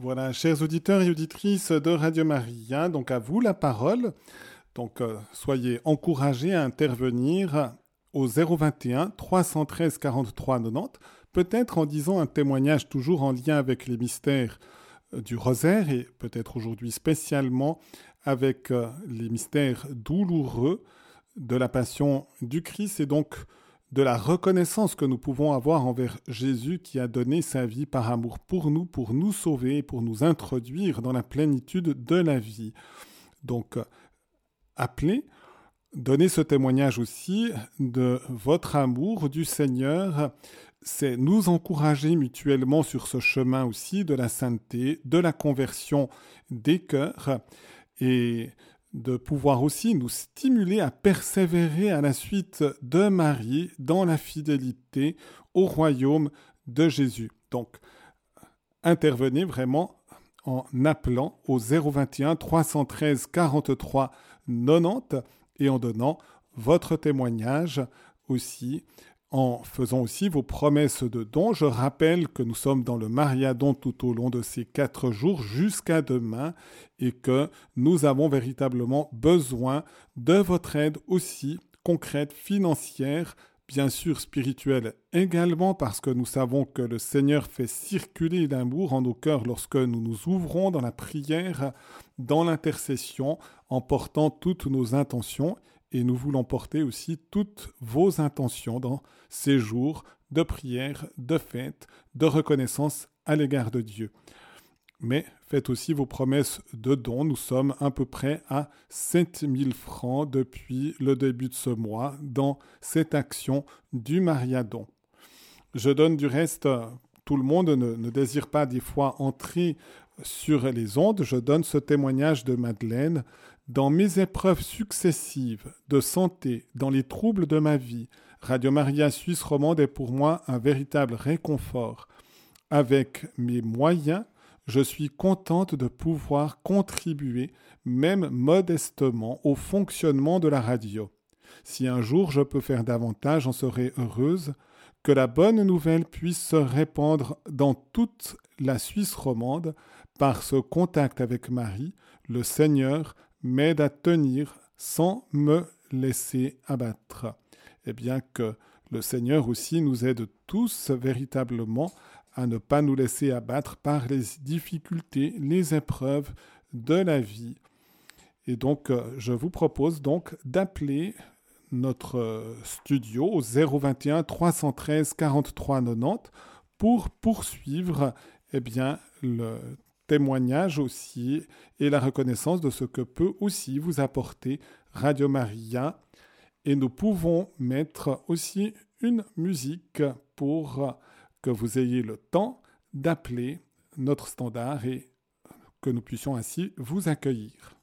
Voilà, chers auditeurs et auditrices de Radio Maria, donc à vous la parole. Donc euh, soyez encouragés à intervenir au 021 313 43 90, peut-être en disant un témoignage toujours en lien avec les mystères euh, du rosaire et peut-être aujourd'hui spécialement avec euh, les mystères douloureux de la passion du Christ et donc de la reconnaissance que nous pouvons avoir envers Jésus qui a donné sa vie par amour pour nous, pour nous sauver, pour nous introduire dans la plénitude de la vie. Donc, appelez, donnez ce témoignage aussi de votre amour du Seigneur. C'est nous encourager mutuellement sur ce chemin aussi de la sainteté, de la conversion des cœurs. Et de pouvoir aussi nous stimuler à persévérer à la suite de Marie dans la fidélité au royaume de Jésus. Donc, intervenez vraiment en appelant au 021 313 43 90 et en donnant votre témoignage aussi en faisant aussi vos promesses de dons. Je rappelle que nous sommes dans le mariadon tout au long de ces quatre jours jusqu'à demain et que nous avons véritablement besoin de votre aide aussi concrète, financière, bien sûr spirituelle également parce que nous savons que le Seigneur fait circuler l'amour en nos cœurs lorsque nous nous ouvrons dans la prière, dans l'intercession, en portant toutes nos intentions et nous voulons porter aussi toutes vos intentions dans ces jours de prière, de fête, de reconnaissance à l'égard de Dieu. Mais faites aussi vos promesses de dons. Nous sommes à peu près à 7000 francs depuis le début de ce mois dans cette action du Mariadon. Je donne du reste, tout le monde ne, ne désire pas des fois entrer sur les ondes. Je donne ce témoignage de Madeleine dans mes épreuves successives de santé, dans les troubles de ma vie, Radio Maria Suisse Romande est pour moi un véritable réconfort. Avec mes moyens, je suis contente de pouvoir contribuer, même modestement, au fonctionnement de la radio. Si un jour je peux faire davantage, j'en serai heureuse. Que la bonne nouvelle puisse se répandre dans toute la Suisse romande par ce contact avec Marie, le Seigneur m'aide à tenir sans me laisser abattre. Et eh bien que le Seigneur aussi nous aide tous véritablement à ne pas nous laisser abattre par les difficultés, les épreuves de la vie. Et donc, euh, je vous propose donc d'appeler notre studio au 021 313 43 90 pour poursuivre eh bien, témoignage aussi et la reconnaissance de ce que peut aussi vous apporter Radio Maria. Et nous pouvons mettre aussi une musique pour que vous ayez le temps d'appeler notre standard et que nous puissions ainsi vous accueillir.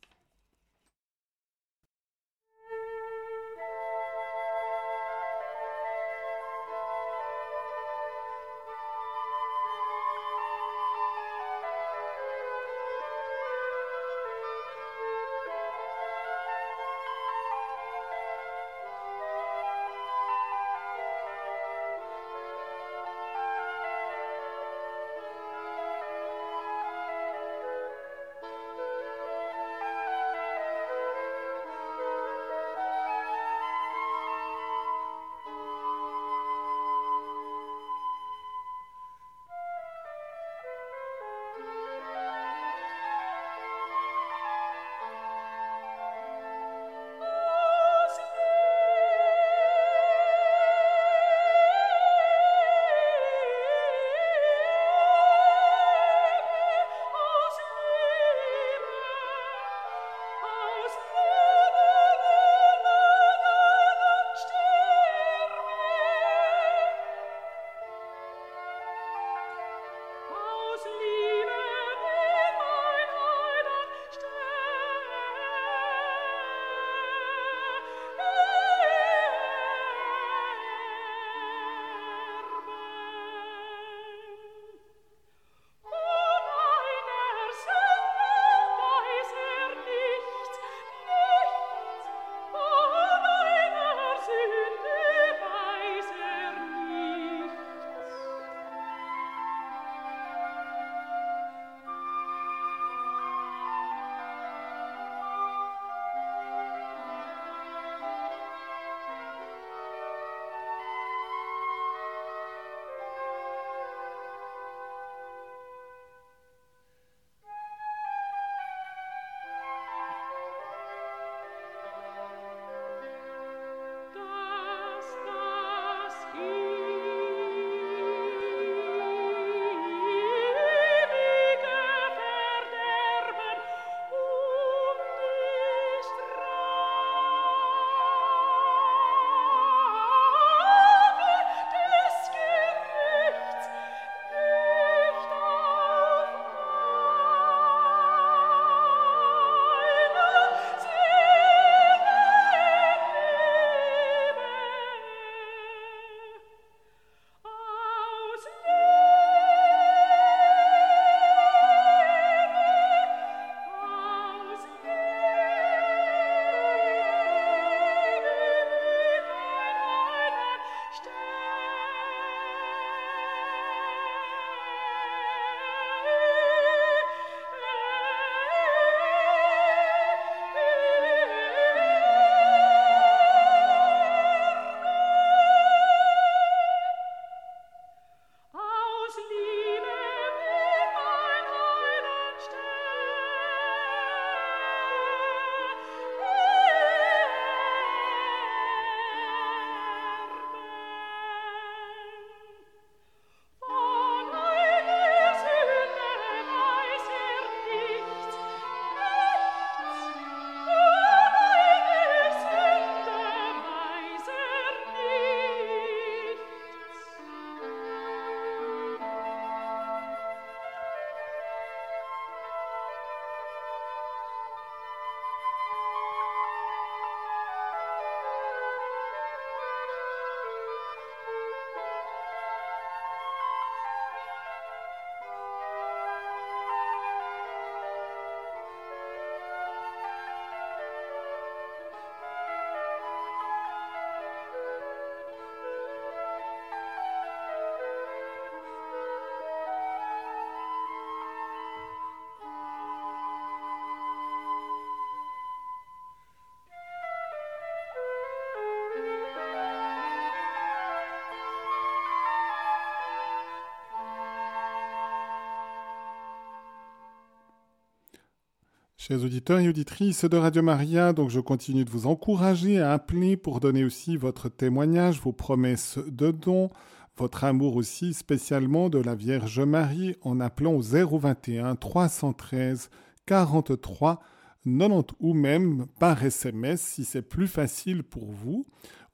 Chers auditeurs et auditrices de Radio Maria, donc je continue de vous encourager à appeler pour donner aussi votre témoignage, vos promesses de dons, votre amour aussi spécialement de la Vierge Marie en appelant au 021 313 43 90 ou même par SMS si c'est plus facile pour vous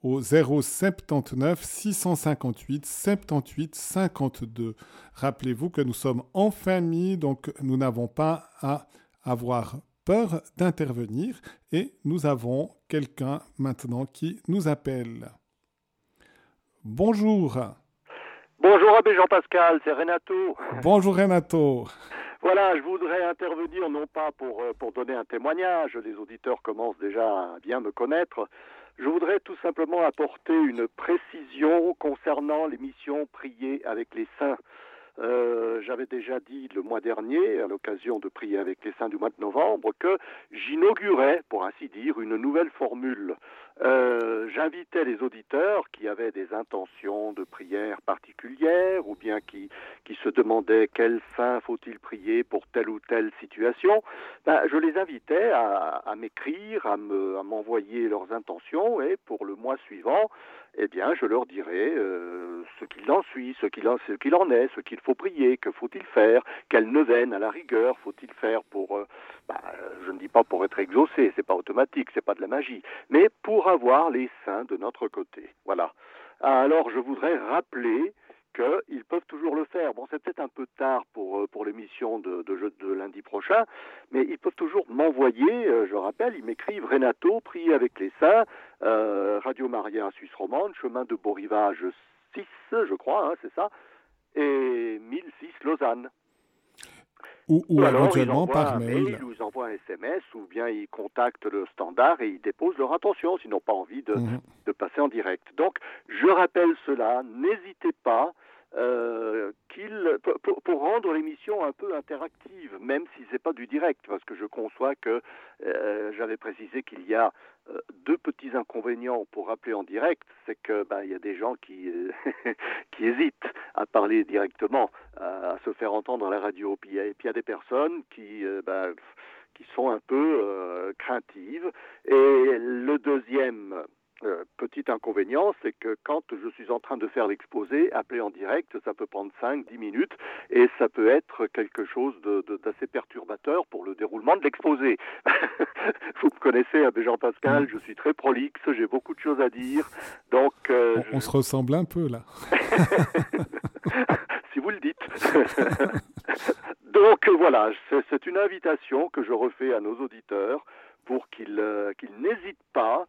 au 079 658 78 52. Rappelez-vous que nous sommes en famille, donc nous n'avons pas à avoir peur d'intervenir et nous avons quelqu'un maintenant qui nous appelle. Bonjour. Bonjour Abbé Jean-Pascal, c'est Renato. Bonjour Renato. Voilà, je voudrais intervenir non pas pour, euh, pour donner un témoignage, les auditeurs commencent déjà à bien me connaître, je voudrais tout simplement apporter une précision concernant l'émission Prier avec les saints. Euh, j'avais déjà dit le mois dernier, à l'occasion de prier avec les saints du mois de novembre, que j'inaugurais, pour ainsi dire, une nouvelle formule. Euh, j'invitais les auditeurs qui avaient des intentions de prière particulières ou bien qui, qui se demandaient quel saint faut-il prier pour telle ou telle situation. Ben, je les invitais à, m'écrire, à m'envoyer leurs intentions et pour le mois suivant, eh bien, je leur dirai euh, ce qu'il en suit, ce qu'il en, est, ce qu'il faut prier, que faut-il faire, quelle neuvaine à la rigueur faut-il faire pour, euh, bah, je ne dis pas pour être exaucé, c'est pas automatique, c'est pas de la magie, mais pour avoir les saints de notre côté. Voilà. Alors, je voudrais rappeler qu'ils peuvent toujours le faire. Bon, c'est peut-être un peu tard pour, euh, pour l'émission de, lundi prochain, mais ils peuvent toujours m'envoyer, euh, je rappelle, ils m'écrivent Renato, priez avec les saints, euh, Radio Maria Suisse romande, chemin de Beau Rivage 6, je crois, hein, c'est ça, et 1006 Lausanne. Ou, ou, éventuellement par mail. mail. Ou ils envoient un SMS, ou bien ils contactent le standard et ils déposent leur intention, s'ils n'ont pas envie de, mhm. de, passer en direct. Donc, je rappelle cela, n'hésitez pas euh, pour, rendre l'émission un peu interactive, même si c'est pas du direct, parce que je conçois que euh, j'avais précisé qu'il y a euh, deux petits inconvénients pour rappeler en direct, c'est que ben, il y a des gens qui hésitent à parler directement, à, se faire entendre à la radio, puis il y a, des personnes qui ben, qui sont un peu craintives. Et le deuxième euh, petit inconvénient, c'est que quand je suis en train de faire l'exposé, appeler en direct, ça peut prendre 5-10 minutes et ça peut être quelque chose d'assez perturbateur pour le déroulement de l'exposé. Vous me connaissez, Jean Pascal, je suis très prolixe, j'ai beaucoup de choses à dire. Donc, euh, on, se ressemble un peu là. si vous le dites. donc voilà, c'est une invitation que je refais à nos auditeurs pour qu'ils euh, n'hésitent pas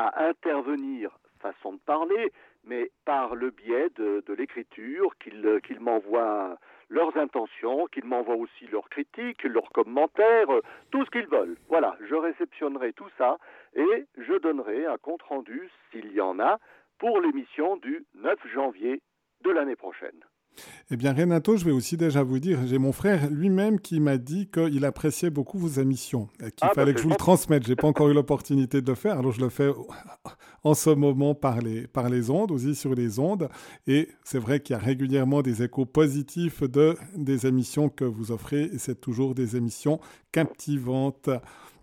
à intervenir, façon de parler, mais par le biais de, l'écriture, qu'ils m'envoient leurs intentions, qu'ils m'envoient aussi leurs critiques, leurs commentaires, tout ce qu'ils veulent. Voilà, je réceptionnerai tout ça et je donnerai un compte-rendu, s'il y en a, pour l'émission du 9 janvier de l'année prochaine. Eh bien, Renato, je vais aussi déjà vous dire, j'ai mon frère lui-même qui m'a dit qu'il appréciait beaucoup vos émissions, qu'il ah, bah, fallait que je vous le transmette. J'ai pas encore eu l'opportunité de le faire, alors je le fais en ce moment par les, par les ondes, aussi sur les ondes. Et c'est vrai qu'il y a régulièrement des échos positifs de, des émissions que vous offrez, et c'est toujours des émissions captivantes.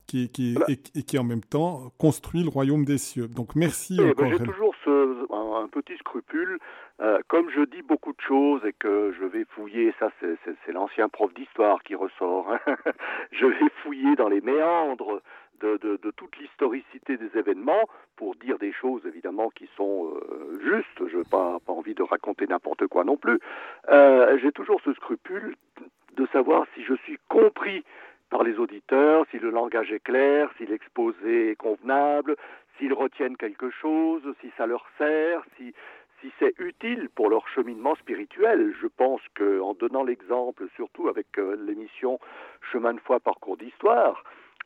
Qui, qui, et, qui en même temps construit le royaume des cieux. Donc merci ben, J'ai toujours ce, un petit scrupule euh, comme je dis beaucoup de choses et que je vais fouiller, ça c'est l'ancien prof d'histoire qui ressort, hein. je vais fouiller dans les méandres de, toute l'historicité des événements pour dire des choses évidemment qui sont euh, justes, je n'ai pas, pas envie de raconter n'importe quoi non plus. Euh, J'ai toujours ce scrupule de savoir si je suis compris par les auditeurs, si le langage est clair, si l'exposé est convenable, s'ils retiennent quelque chose, si ça leur sert, si, c'est utile pour leur cheminement spirituel. Je pense qu'en donnant l'exemple, surtout avec euh, l'émission Chemin de foi, parcours d'histoire,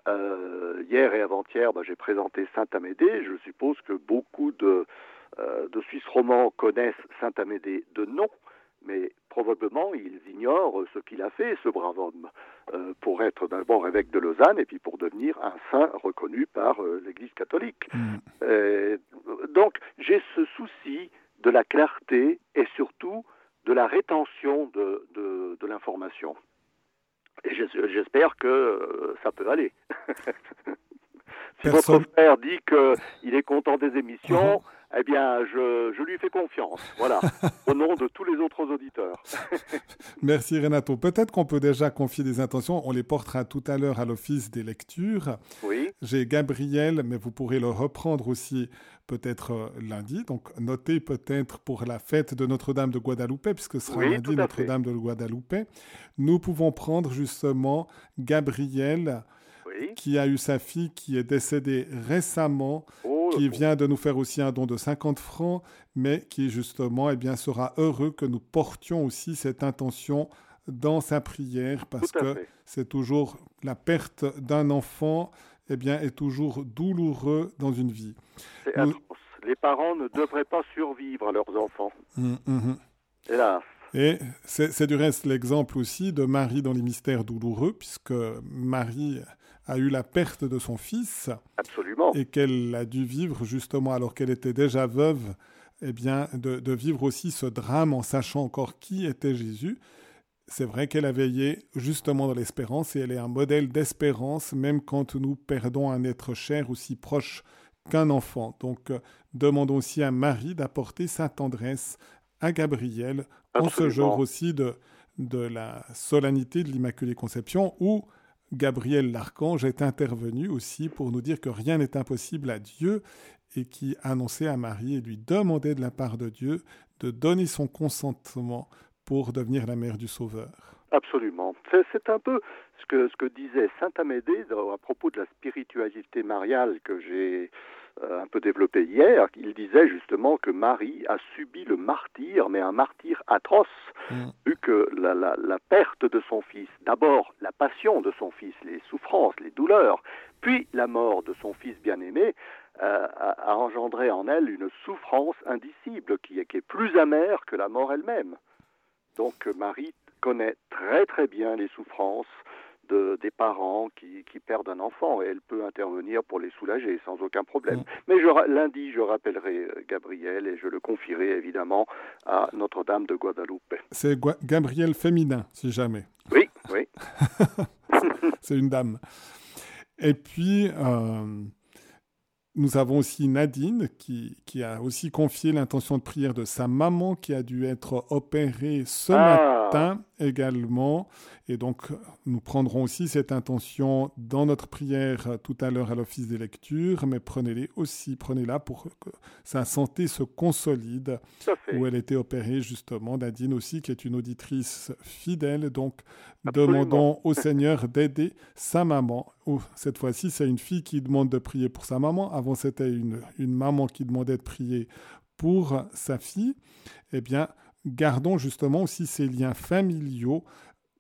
euh, hier et avant-hier, bah, j'ai présenté Saint-Amédée. Je suppose que beaucoup de, euh, de Suisses romans connaissent Saint-Amédée de nom, mais probablement ils ignorent ce qu'il a fait, ce brave homme, pour être d'abord évêque de Lausanne et puis pour devenir un saint reconnu par l'Église catholique. Mm. donc j'ai ce souci de la clarté et surtout de la rétention de, de, l'information. Et j'espère que ça peut aller. si votre frère dit qu'il est content des émissions, eh bien, je, lui fais confiance. Voilà, au nom de tous les autres auditeurs. Merci Renato. Peut-être qu'on peut déjà confier des intentions. On les portera tout à l'heure à l'office des lectures. Oui. J'ai Gabriel, mais vous pourrez le reprendre aussi peut-être euh, lundi. Donc, notez peut-être pour la fête de Notre-Dame de Guadalupe, puisque ce sera lundi Notre-Dame de Guadalupe. Nous pouvons prendre justement Gabriel. qui a eu sa fille qui est décédée récemment oh, qui vient de nous faire aussi un don de 50 francs, mais qui justement eh bien, sera heureux que nous portions aussi cette intention dans sa prière, parce que c'est toujours la perte d'un enfant eh bien, est toujours douloureux dans une vie. Les parents ne devraient pas survivre à leurs enfants. Hum, hum, hum. Hélas. Et c'est du reste l'exemple aussi de Marie dans les mystères douloureux, puisque Marie a eu la perte de son fils. Absolument. Et qu'elle a dû vivre justement alors qu'elle était déjà veuve, eh bien, de, vivre aussi ce drame en sachant encore qui était Jésus. C'est vrai qu'elle a veillé justement dans l'espérance et elle est un modèle d'espérance même quand nous perdons un être cher aussi proche qu'un enfant. Donc, euh, demandons aussi à Marie d'apporter sa tendresse à Gabriel en ce jour aussi de, de la solennité de l'Immaculée Conception où Gabriel l'archange est intervenu aussi pour nous dire que rien n'est impossible à Dieu et qui annonçait à Marie et lui demandait de la part de Dieu de donner son consentement pour devenir la mère du Sauveur. Absolument. C'est un peu ce que, ce que disait Saint Amédée à propos de la spiritualité mariale que j'ai un peu développé hier, il disait justement que Marie a subi le martyr, mais un martyr atroce, mm. vu que la, la, perte de son fils, d'abord la passion de son fils, les souffrances, les douleurs, puis la mort de son fils bien-aimé, euh, a, engendré en elle une souffrance indicible qui est, qui est plus amère que la mort elle-même. Donc Marie connaît très très bien les souffrances des parents qui, perdent un enfant et elle peut intervenir pour les soulager sans aucun problème. Mm. Mais je, lundi, je rappellerai euh, Gabriel et je le confierai évidemment à Notre-Dame de Guadalupe. C'est Gabriel féminin, si jamais. Oui, oui. C'est une dame. Et puis, euh, nous avons aussi Nadine qui, qui, a aussi confié l'intention de prière de sa maman qui a dû être opérée ce ah. matin également. Et donc, nous prendrons aussi cette intention dans notre prière tout à l'heure à l'office des lectures, mais prenez-les aussi, prenez-la pour que sa santé se consolide, où elle était opérée justement. Nadine aussi, qui est une auditrice fidèle, donc demandons au Seigneur d'aider sa maman. cette fois-ci, c'est une fille qui demande de prier pour sa maman. Avant, c'était une, une maman qui demandait de prier pour sa fille. Eh bien, gardons justement aussi ces liens familiaux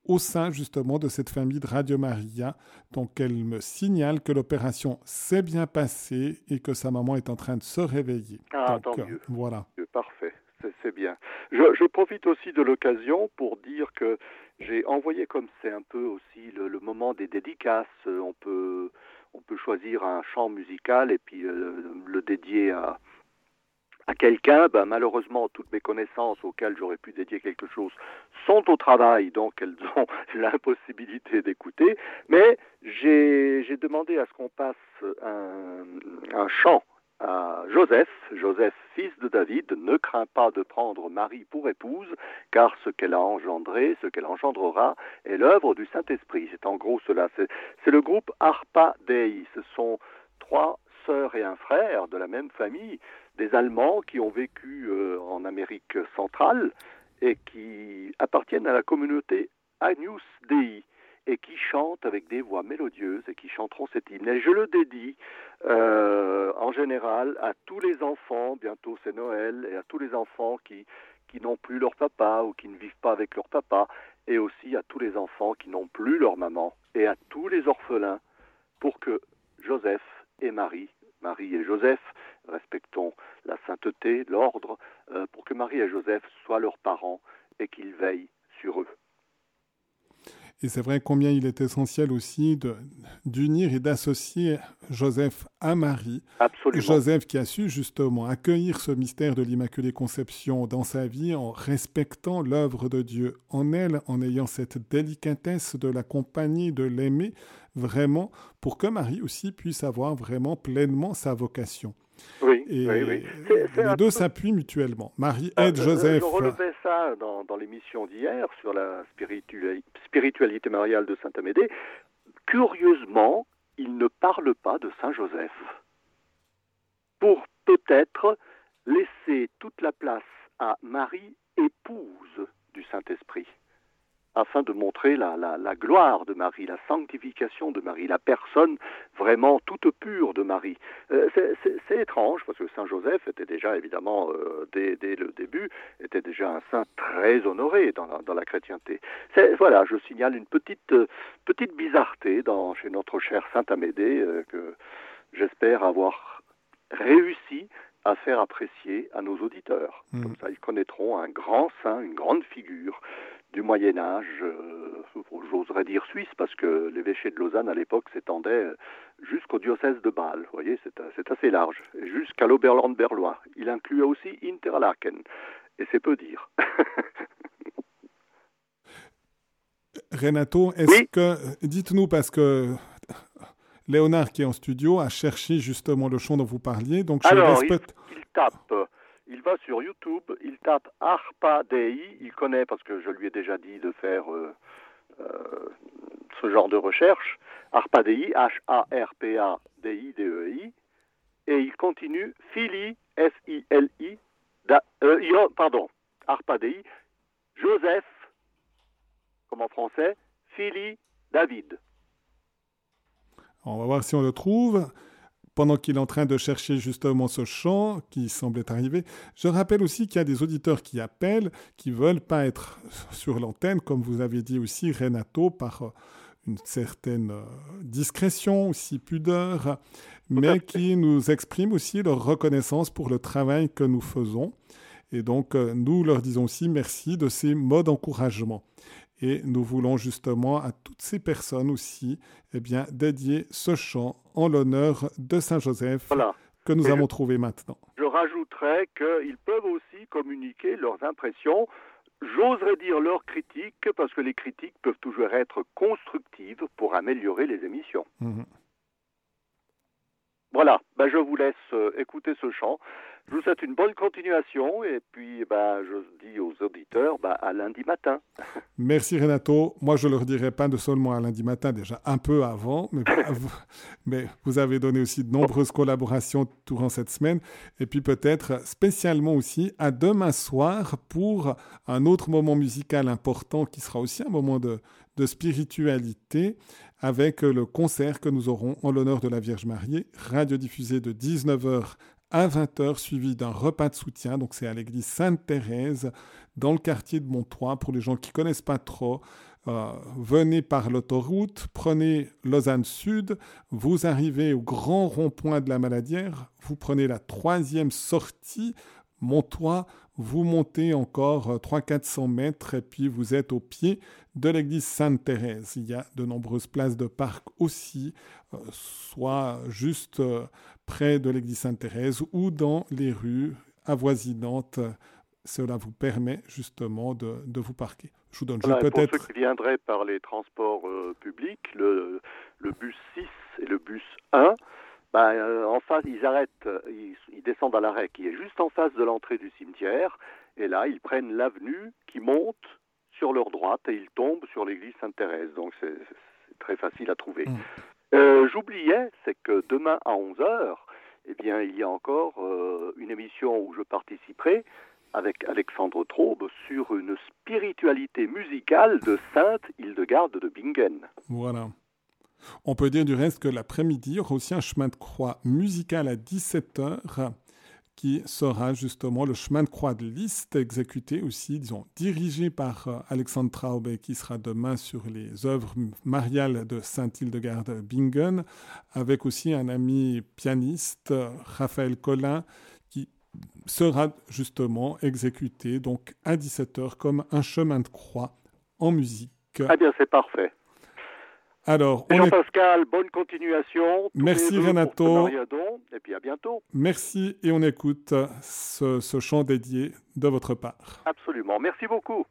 au sein justement de cette famille de Radio Maria. Donc elle me signale que l'opération s'est bien passée et que sa maman est en train de se réveiller. Ah, tant mieux. Voilà. Parfait, c'est bien. Je, profite aussi de l'occasion pour dire que j'ai envoyé comme c'est un peu aussi le, moment des dédicaces. On peut, on peut choisir un chant musical et puis euh, le dédier à, quelqu'un, ben, malheureusement, toutes mes connaissances auxquelles j'aurais pu dédier quelque chose sont au travail, donc elles ont l'impossibilité d'écouter. Mais j'ai demandé à ce qu'on passe un chant Joseph, Joseph, fils de David, ne craint pas de prendre Marie pour épouse, car ce qu'elle a engendré, ce qu'elle engendrera, est l'œuvre du Saint-Esprit. C'est en gros cela. C'est le groupe Arpa Dei. Ce sont trois sœurs et un frère de la même famille des Allemands qui ont vécu euh, en Amérique centrale et qui appartiennent à la communauté Agnus Dei et qui chantent avec des voix mélodieuses et qui chanteront cet hymne. Et je le dédie euh, en général à tous les enfants, bientôt c'est Noël, et à tous les enfants qui, n'ont plus leur papa ou qui ne vivent pas avec leur papa, et aussi à tous les enfants qui n'ont plus leur maman, et à tous les orphelins, pour que Joseph et Marie, Marie et Joseph, respectons la sainteté, l'ordre, euh, pour que Marie et Joseph soient leurs parents et qu'ils veillent sur eux. Et c'est vrai combien il est essentiel aussi d'unir et d'associer Joseph à Marie. Absolument. Joseph qui a su justement accueillir ce mystère de l'Immaculée Conception dans sa vie en respectant l'œuvre de Dieu en elle, en ayant cette délicatesse de l'accompagner, de l'aimer vraiment, pour que Marie aussi puisse avoir vraiment pleinement sa vocation. Oui, et oui, oui. les deux s'appuient mutuellement. Marie aide Euh, Joseph. Je relevais ça dans, dans l'émission d'hier sur la spirituali- spiritualité mariale de Saint Amédée. Curieusement, il ne parle pas de Saint Joseph. Pour peut-être laisser toute la place à Marie, épouse du Saint-Esprit, afin de montrer la, la, la gloire de Marie, la sanctification de Marie, la personne vraiment toute pure de Marie. Euh, c'est- étrange parce que Saint Joseph était déjà évidemment euh, dès, dès le début était déjà un saint très honoré dans la, dans la chrétienté. Voilà, je signale une petite euh, petite bizarreté dans chez notre cher Saint Amédée euh, que j'espère avoir réussi à faire apprécier à nos auditeurs. Mhm. Comme ça, ils connaîtront un grand saint, une grande figure du Moyen Âge, euh, j'oserais dire suisse, parce que l'évêché de Lausanne à l'époque s'étendait jusqu'au diocèse de Bâle. Vous voyez, c'est c'est assez large, jusqu'à l'Oberland berlois. Il incluait aussi Interlaken, et c'est peu dire. Renato, est-ce Oui. que, dites-nous, parce que Léonard qui est en studio a cherché justement le chant dont vous parliez, donc je Alors, respecte. il tape, il va sur YouTube, il tape Arpa Dei, il connaît parce que je lui ai déjà dit de faire euh, euh, ce genre de recherche, Arpa Dei, H-A-R-P-A-D-I-D-E-I, E et il continue Phili, S-I-L-I, euh, pardon, Arpa Dei, Joseph, comme en français, Phili David. On va voir si on le trouve. Pendant qu'il est en train de chercher justement ce chant qui semblait arriver, je rappelle aussi qu'il y a des auditeurs qui appellent, qui veulent pas être sur l'antenne, comme vous avez dit aussi, Renato, par euh, une certaine euh, discrétion, aussi pudeur, mais qui nous expriment aussi leur reconnaissance pour le travail que nous faisons. Et donc, euh, nous leur disons aussi merci de ces mots d'encouragement. Et nous voulons justement à toutes ces personnes aussi eh bien, dédier ce chant en l'honneur de Saint Joseph Voilà. que nous Et avons je- trouvé maintenant. Je rajouterais qu'ils peuvent aussi communiquer leurs impressions, j'oserais dire leurs critiques, parce que les critiques peuvent toujours être constructives pour améliorer les émissions. Mhm. Voilà, ben, je vous laisse euh, écouter ce chant. Je vous souhaite une bonne continuation et puis ben, je dis aux auditeurs ben, à lundi matin. Merci Renato. Moi, je ne leur dirai pas de seulement à lundi matin, déjà un peu avant, mais, vous- mais vous avez donné aussi de nombreuses collaborations durant cette semaine. Et puis peut-être spécialement aussi à demain soir pour un autre moment musical important qui sera aussi un moment de, de spiritualité avec le concert que nous aurons en l'honneur de la Vierge Mariée, radiodiffusé de 19h à 20h, suivi d'un repas de soutien. Donc c'est à l'église Sainte-Thérèse, dans le quartier de Montois. Pour les gens qui connaissent pas trop, euh, venez par l'autoroute, prenez Lausanne Sud, vous arrivez au grand rond-point de la Maladière, vous prenez la troisième sortie, Montois, vous montez encore 300-400 mètres et puis vous êtes au pied de l'église Sainte-Thérèse. Il y a de nombreuses places de parc aussi, euh, soit juste euh, près de l'église Sainte-Thérèse ou dans les rues avoisinantes. Cela vous permet justement de, de vous parquer. Je vous donne Voilà, et pour ceux peut-être... qui viendraient par les transports euh, publics, le, le bus 6 et le bus 1, ben, euh, en face, ils arrêtent, ils, ils descendent à l'arrêt qui est juste en face de l'entrée du cimetière, et là, ils prennent l'avenue qui monte sur leur droite et ils tombent sur l'église Sainte-Thérèse. Donc, c'est très facile à trouver. Mm. Euh, J'oubliais, c'est que demain à 11h, eh bien, il y a encore euh, une émission où je participerai avec Alexandre Traube sur une spiritualité musicale de Sainte Hildegarde de Bingen. Voilà. On peut dire du reste que l'après-midi, un chemin de croix musical à 17h qui sera justement le chemin de croix de Liszt, exécuté aussi, disons, dirigé par euh, Alexandre Traube, qui sera demain sur les œuvres mariales de Saint-Hildegarde Bingen, avec aussi un ami pianiste, Raphaël Collin, qui sera justement exécuté donc à 17h comme un chemin de croix en musique Ah bien, c'est parfait. Alors, Jean-Pascal, bonne continuation. Merci Renato. Et puis à bientôt. Merci et on écoute ce, ce chant dédié de votre part. Absolument. Merci beaucoup.